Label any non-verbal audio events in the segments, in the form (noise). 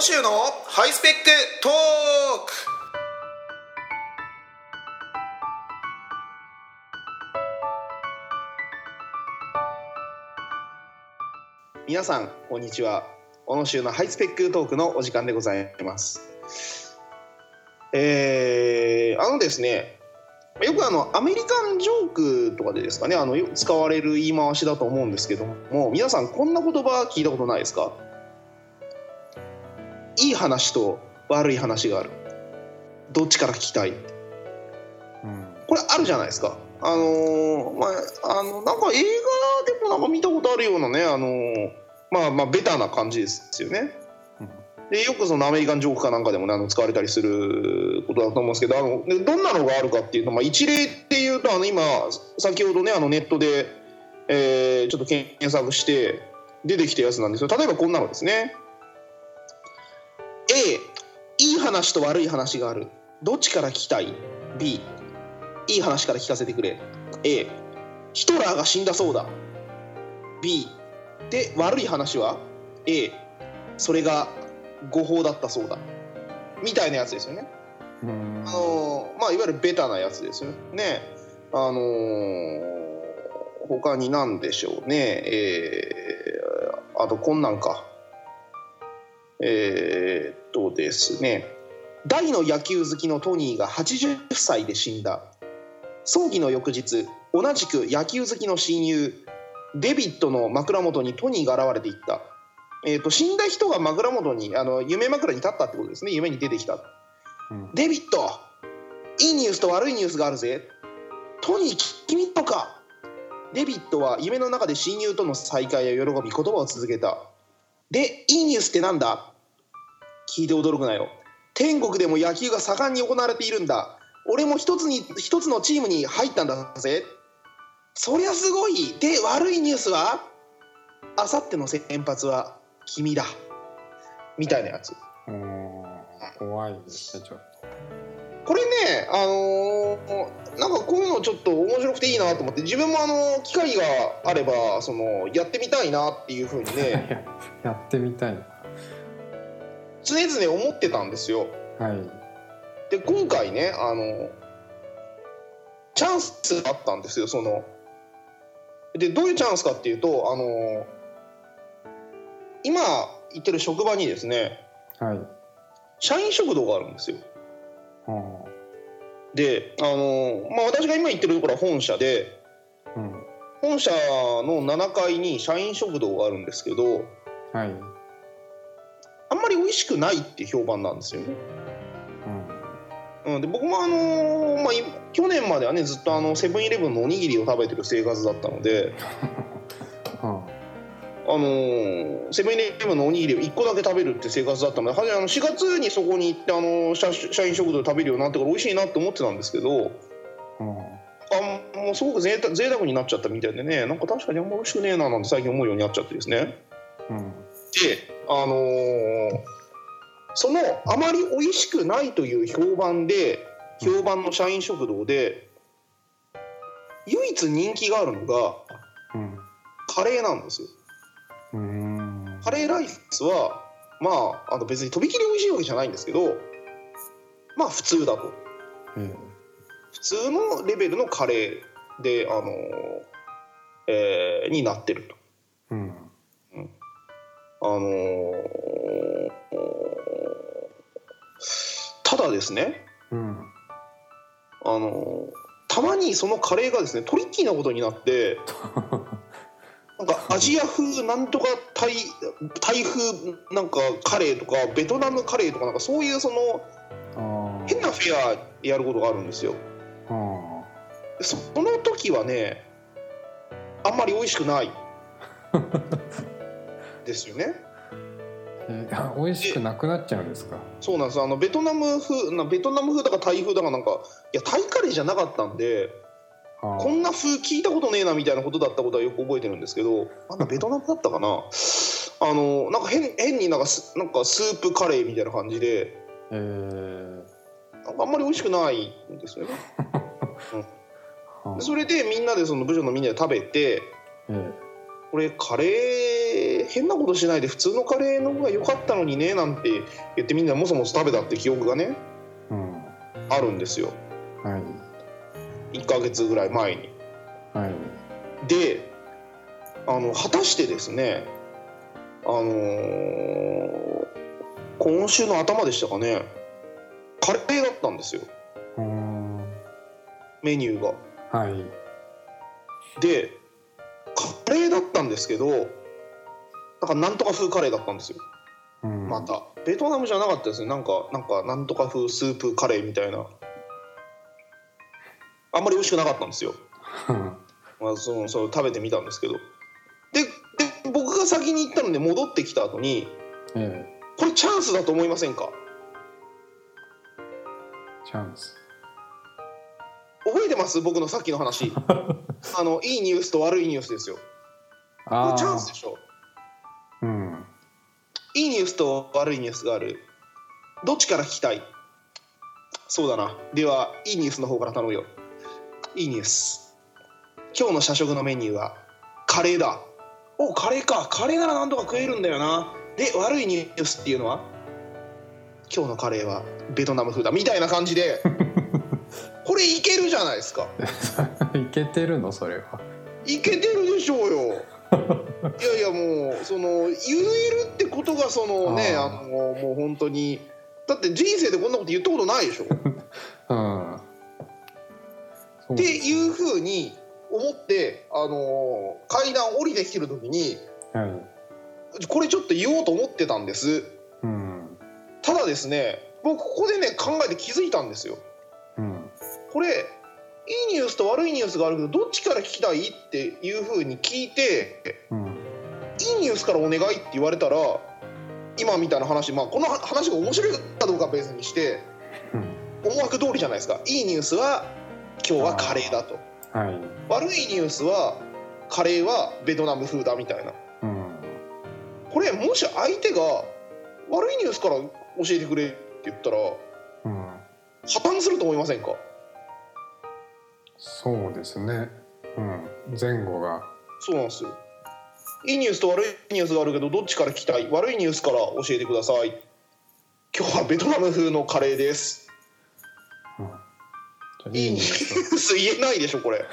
の週のハイスペックトーク。皆さんこんにちは。小野州のハイスペックトークのお時間でございます。えー、あのですねよくあのアメリカンジョークとかでですかねあの使われる言い回しだと思うんですけども皆さんこんな言葉聞いたことないですか？いい話と悪い話がある。どっちから聞きたい？うん。これあるじゃないですか。あのーまああのなんか映画でもなんか見たことあるようなねあのーまあまあベタな感じですよね。でよくそのアメリカンジョークかなんかでもねあの使われたりすることだと思うんですけどあのでどんなのがあるかっていうと、まあ、一例っていうとあの今先ほどねあのネットで、えーちょっと検索して出てきたやつなんですけど例えばこんなのですね A いい話と悪い話がある。どっちから聞きたい？B いい話から聞かせてくれ。A ヒトラーが死んだそうだ。B で悪い話は？A それが誤報だったそうだ。みたいなやつですよね。うん。あのーまあいわゆるベタなやつですよね。あのー他に何でしょうね。えーあとこんなんか。えーっとですね。大の野球好きのトニーが80歳で死んだ。葬儀の翌日同じく野球好きの親友デビッドの枕元にトニーが現れていった、えー、と死んだ人が枕元にあの夢枕に立ったってことですね。夢に出てきた。うん。デビッドいいニュースと悪いニュースがあるぜ。トニー君とか。デビッドは夢の中で親友との再会や喜び言葉を続けた。でいいニュースってなんだ？聞いて驚くなよ。天国でも野球が盛んに行われているんだ。俺も一つに一つのチームに入ったんだぜ。そりゃすごい。で悪いニュースはあさっての先発は君だ。みたいなやつ。うん。怖いですねちょっこれね、あのーなんかこういうのちょっと面白くていいなと思って。自分もあの機会があればそのやってみたいなっていうふうにと、ね。(laughs) やってみたい。な常々思ってたんですよ。はい。で今回ねあのチャンスがあったんですよその。でどういうチャンスかっていうとあの今行ってる職場にですねはい。社員食堂があるんですよ。うんであの、まあ、私が今行ってるところは本社でうん。本社の7階に社員食堂があるんですけどはい美味しくないって評判なんですよね。うんうん、で僕もあのーまあ、い去年まではねずっとあのセブンイレブンのおにぎりを食べてる生活だったので、(laughs) うんあのーセブンイレブンのおにぎりを1個だけ食べるって生活だったのではじめあの4月にそこに行って、あのー社社員食堂で食べるようになってから美味しいなって思ってたんですけどうんあもうすごく贅沢贅沢になっちゃったみたいでねなんか確かにあんま美味しくねえななんて最近思うようになっちゃってですね。うんであのーそのあまり美味しくないという評判で評判の社員食堂で唯一人気があるのがうんカレーなんですよ。うん。カレーライスはまああの別にとびきり美味しいわけじゃないんですけどまあ普通だと。え普通のレベルのカレーであのーえーになってると。えうんあのーただですねうん。あのたまにそのカレーがですねトリッキーなことになって (laughs) なんかアジア風なんとかタイタイ風なんかカレーとかベトナムカレーとかなんかそういうそのあ変なフェアやることがあるんですよ。その時はねあんまり美味しくない (laughs) ですよね。えー、美味しくなくなっちゃうんですか？そうなんですあのベトナム風なベトナム風だかタイ風だかなんかいやタイカレーじゃなかったんであこんな風聞いたことねえなみたいなことだったことはよく覚えてるんですけどあんなベトナムだったかな？あのなんか変変になんかスなんかスープカレーみたいな感じでえー。なんかあんまり美味しくないんですよね。(laughs) はあ。でそれでみんなでその部署のみんなで食べてえこれカレレー変なことしないで普通のカレーの方が良かったのにねなんて言ってみんなもそもそ食べたって記憶がねうん。あるんですよ。はい。1ヶ月ぐらい前に。はい。であの果たしてですねあのー今週の頭でしたかねカレーだったんですよ。メニューが。はい。でカレーだったんですけどなんかなんとか風カレーだったんですよ。うん。また。ベトナムじゃなかったですね。なんかなんかなんとか風スープカレーみたいな。あんまり美味しくなかったんですよ、(laughs) まあ、そのその食べてみたんですけど。でで僕が先に行ったので戻ってきた後にえこれチャンスだと思いませんか？えチャンス。覚えてます？僕のさっきの話。(laughs) あのいいニュースと悪いニュースですよ。これチャンスでしょ。うんいいニュースと悪いニュースがある。どっちから聞きたい？そうだな。ではいいニュースの方から頼むよ。いいニュース。今日の社食のメニューはカレーだ。おカレーか。カレーならなんとか食えるんだよな。で悪いニュースっていうのは今日のカレーはベトナム風だ。みたいな感じで (laughs) これいけるじゃないですか。(laughs) いけてるの？それは。いけてるでしょうよいやいやもうその言えるってことがそのねあのもう本当に。だって人生でこんなこと言ったことないでしょ。っ (laughs) うん。そうていうふうに思ってあの階段降りてきてる時にはい。これちょっと言おうと思ってたんです。うん。ただですね僕ここでね考えて気づいたんですよ。うん。これいいニュースと悪いニュースがあるけどどっちから聞きたいっていうふうに聞いてうんいいニュースからお願いって言われたら今みたいな話、まあ、この話が面白いかどうかは別にしてうん思惑通りじゃないですか。いいニュースは今日はカレーだと。はい。悪いニュースはカレーはベトナム風だみたいな。うん。これもし相手が悪いニュースから教えてくれって言ったらうん。破綻すると思いませんか？そうですね。うん。前後が。そうなんですよ。いいニュースと悪いニュースがあるけどどっちから聞きたい？悪いニュースから教えてください。今日はベトナム風のカレーです。うん。いいニュース。言えないでしょこれ。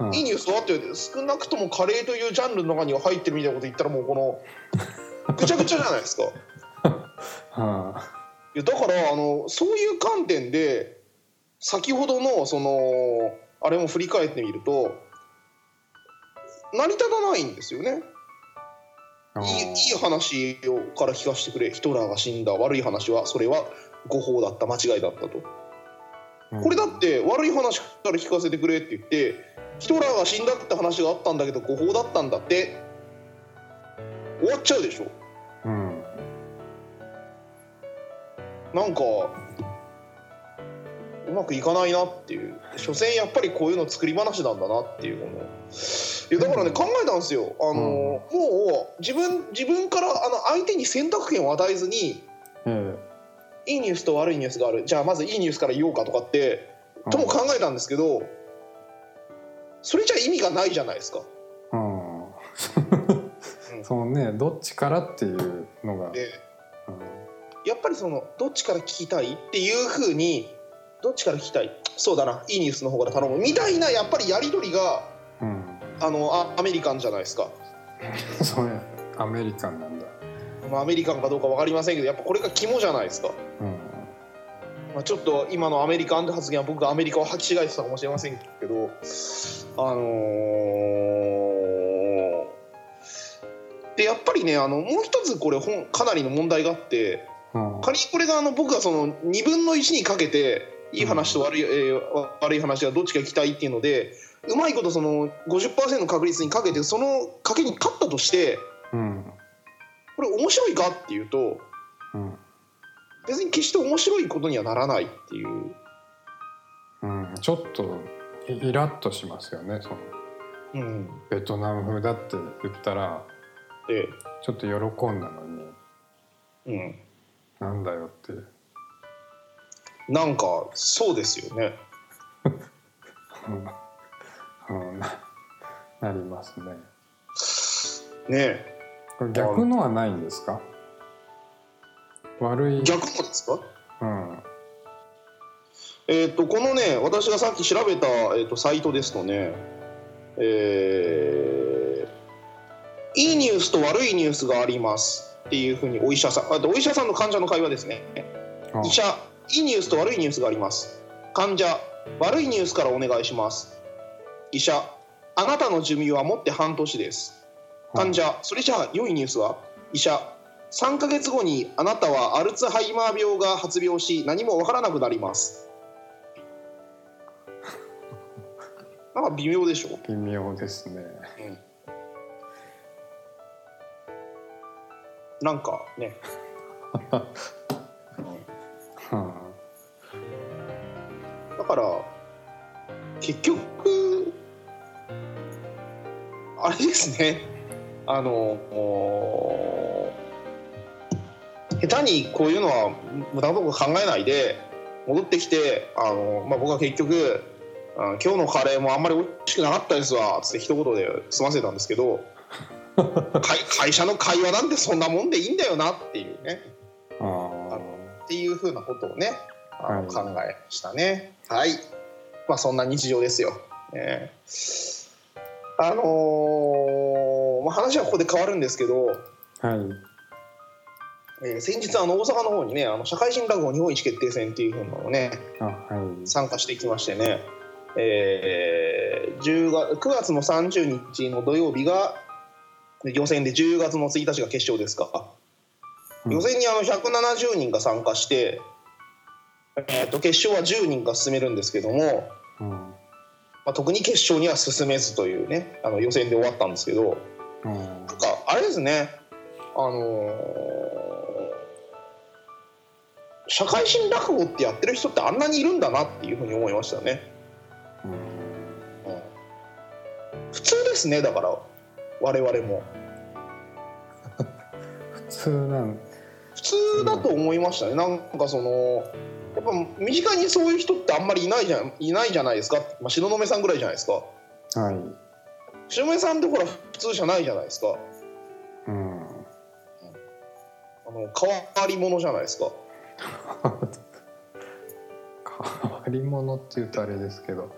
うん。いいニュースはって少なくともカレーというジャンルの中には入ってるみたいなこと言ったらもうこのぐちゃぐちゃじゃないですか。(laughs) いはやだからあのそういう観点で先ほどのそのあれも振り返ってみると成り立たないんですよね。あいいいい話をから聞かせてくれ。ヒトラーが死んだ。悪い話はそれは誤報だった。間違いだったと。これだって悪い話から聞かせてくれって言ってヒトラーが死んだって話があったんだけど誤報だったんだって終わっちゃうでしょ。うん。なんかうまくいかないなっていう。所詮やっぱりこういうの作り話なんだなっていうもの。いやだからね考えたんですよ。あの、もう自分自分からあの相手に選択権を与えずにえいいニュースと悪いニュースがある。じゃあまずいいニュースから言おうかとかってえとも考えたんですけどそれじゃ意味がないじゃないですか。うん。うん。そのねどっちからっていうのが、でうん。やっぱりそのどっちから聞きたいっていうふうにどっちから聞きたい？そうだな。いいニュースの方から頼むみたいなやっぱりやり取りがうん、あのあアメリカンじゃないですか。(laughs) それアメリカンなんだ、まあ、アメリカンかどうか分かりませんけどやっぱこれが肝じゃないですか。うん。まあ、ちょっと今のアメリカンって発言は僕がアメリカを履き違えてたかもしれませんけどあのーでやっぱりねあのもう一つこれ本かなりの問題があってうん。仮にこれがあの僕がその2分の1にかけていい話と悪い,、えー悪い話がどっちか聞きたいっていうのでうまいことその50%の確率にかけてその賭けに勝ったとしてうん。これ面白いかっていうとうん。別に決して面白いことにはならないっていう。うん、ちょっとイイラッとしますよねその。うん、ベトナム風だって言ったらで、ちょっと喜んだのにうん、なんだよってなんかそうですよね。うん、うん、ななりますね。ね。これ逆のはないんですか？悪い。逆もですか？うん。えっ、とこのね私がさっき調べた、えー、とサイトですとねえーいいニュースと悪いニュースがありますっていうふうにお医者さんあとお医者さんの患者の会話ですね。あ。医者いいニュースと悪いニュースがあります。患者悪いニュースからお願いします。医者あなたの寿命はもって半年です。患者それじゃあ良いニュースは？医者3ヶ月後にあなたはアルツハイマー病が発病し何もわからなくなります。(laughs) なんか微妙でしょ？微妙ですね。なんかね。は (laughs) だから結局あれですね。あのお下手にこういうのは無駄なこと考えないで戻ってきてあの、まあ、僕は結局あ今日のカレーもあんまり美味しくなかったですわつって一言で済ませたんですけど (laughs) 会会社の会話なんてそんなもんでいいんだよなっていうねふうなことをねあのはい。考えましたね。はい。まあそんな日常ですよ、えー。あのーまあ、話はここで変わるんですけど、はい。えー先日あの大阪の方にねあの社会人落語日本一決定戦っていうふうなのをねあはい。参加してきましてね、えー10月9月の30日の土曜日が予選で10月の1日が決勝ですか、うん予選にあの170人が参加して、えー、と決勝は10人が進めるんですけども、うん。まあ、特に決勝には進めずというねあの予選で終わったんですけどうん。なんかあれですね。あのー社会人落語ってやってる人ってあんなにいるんだなっていうふうに思いましたね。うん。普通ですねだから我々も。(laughs) 普通なん普通だと思いましたね。なんかそのやっぱ身近にそういう人ってあんまりいないじゃんいないじゃないですか、まあ、東雲さんぐらいじゃないですか。はい。東雲さんってほら普通じゃないじゃないですか。うん。あの変わり者じゃないですか。(laughs) 変わり者って言うとあれですけど。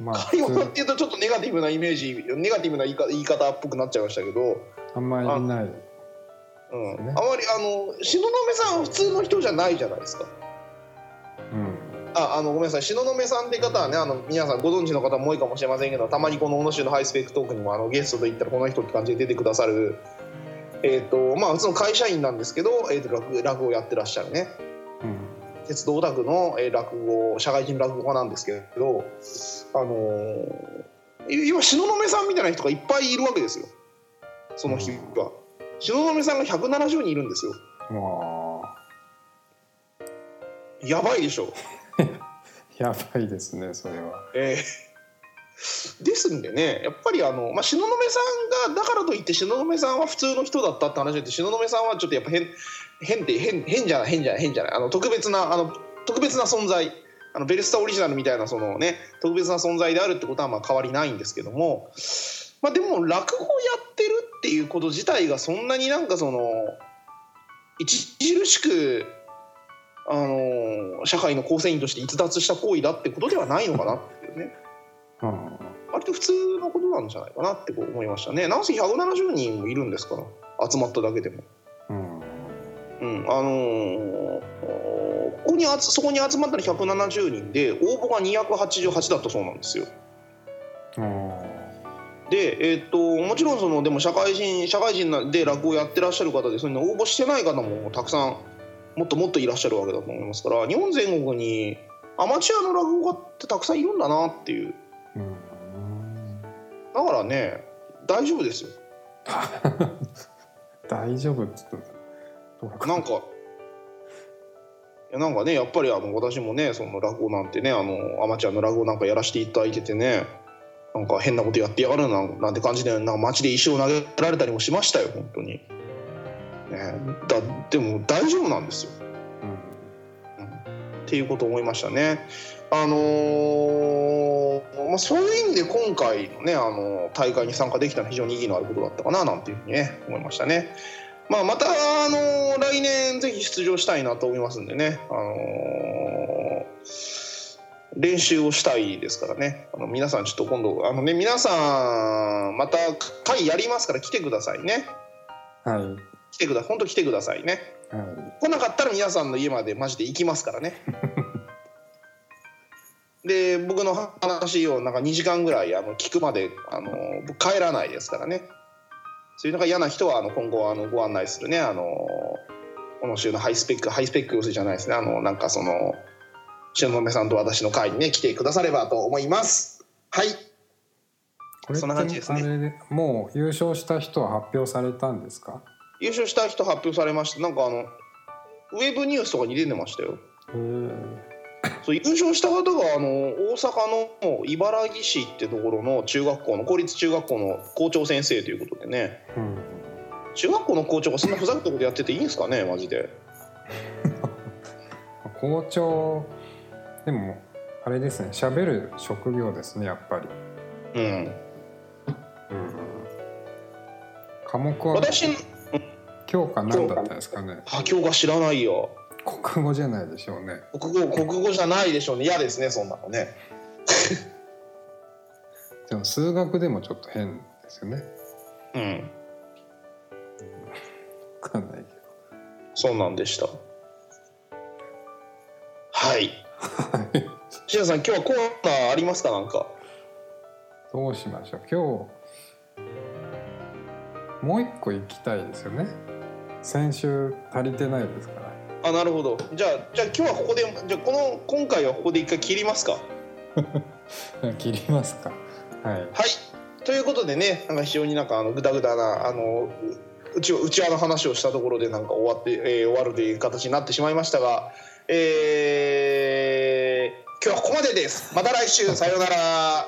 まあ変わり者っていうとちょっとネガティブなイメージネガティブな言い方言い方っぽくなっちゃいましたけど、あんまりいないうんあまりあの東雲さんは普通の人じゃないじゃないですか。うん。ああのごめんなさい。東雲さんって方はねあの皆さんご存知の方も多いかもしれませんけどたまにこの「小野州のハイスペックトーク」にもあのゲストと言ったらこの人って感じで出てくださる。えっ、とまあ普通の会社員なんですけど、えー、と落落語をやってらっしゃるね。うん。鉄道オタクの、えー落語社会人落語家なんですけどあのー今東雲さんみたいな人がいっぱいいるわけですよ。その日は。東雲さんが170人いるんですよ。まあ。やばいでしょ。(laughs) やばいですねそれは。えーですんでねやっぱりあの、まあ、東雲さんがだからといって東雲さんは普通の人だったって話で東雲さんはちょっとやっぱ変変って変変じゃない変じゃない変じゃない。あの特別なあの特別な存在。あのベルスタオリジナルみたいなそのね特別な存在であるってことはまあ変わりないんですけども、まあ、でも落語やってるっていうこと自体がそんなになんかその著しくあの社会の構成員として逸脱した行為だってことではないのかなっていうね。うん割と普通のことなんじゃないかなってこう思いましたね。なんせ170人もいるんですから集まっただけでも。うんうん、あのーここにそこに集まったの170人で応募が288だったそうなんですよ。うんで、えーっともちろんそのでも社会人社会人で落語やってらっしゃる方でそれに応募してない方もたくさんもっともっといらっしゃるわけだと思いますから日本全国にアマチュアの落語家ってたくさんいるんだなっていう。うん。だからね大丈夫ですよ。(laughs) 大丈夫っつってなんかいやなんかねやっぱりあの私もねその落語なんてねあのアマチュアの落語なんかやらせていただいててねなんか変なことやってやがるななんて感じでなんか街で石を投げられたりもしましたよ本当に、ね、だでも大丈夫なんですよ。うん。っていうことを思いましたね。あのーのまあ、そういう意味で今回のねあの大会に参加できたのは非常に意義のあることだったかななんていうふうにね思いましたね。まあ、またあの来年ぜひ出場したいなと思いますんでね、あの練習をしたいですからね。あの皆さんちょっと今度あのね皆さんまた会やりますから来てくださいね。はい。来てくだ本当来てくださいね。はい。来なかったら皆さんの家までマジで行きますからね。(laughs) で僕の話をなんか2時間ぐらいあの聞くまであの僕帰らないですからね。そういうのが嫌な人はあの今後あのご案内するね。あのこの週のハイスペックハイスペック寄せじゃないですね。あのなんかその篠宮さんと私の会にね来てくださればと思います。はい。これそんな感じですね。もう優勝した人は発表されたんですか？優勝した人発表されました。なんかあのウェブニュースとかに出てましたよ。そう優勝した方があの大阪の茨木市ってところの中学校の公立中学校の校長先生ということでね。うん。中学校の校長がそんなふざけたことやってていいんですかねマジで。(laughs) 校長でもあれですね喋る職業ですねやっぱり、うん。うん、科目は私の教科何だったんですかね。あ教科知らないよ。国語じゃないでしょうね。国語国語じゃないでしょうね。嫌ですねそんなのね。(laughs) でも数学でもちょっと変ですよね。うん。分かんないけど。そうなんでした。はいはい椎名さん今日はコーナーありますか？なんか。どうしましょう。今日もう一個行きたいですよね。先週足りてないですから。あなるほど。じゃあじゃあ今日はここでじゃあこの今回はここで一回切りますか？(laughs) 切りますか。はい。はい。ということでねなんか非常になんかあのグダグダなあのうちうちわの話をしたところでなんか終わって、えー終わるという形になってしまいましたがえー今日はここまでです。また来週。さようなら。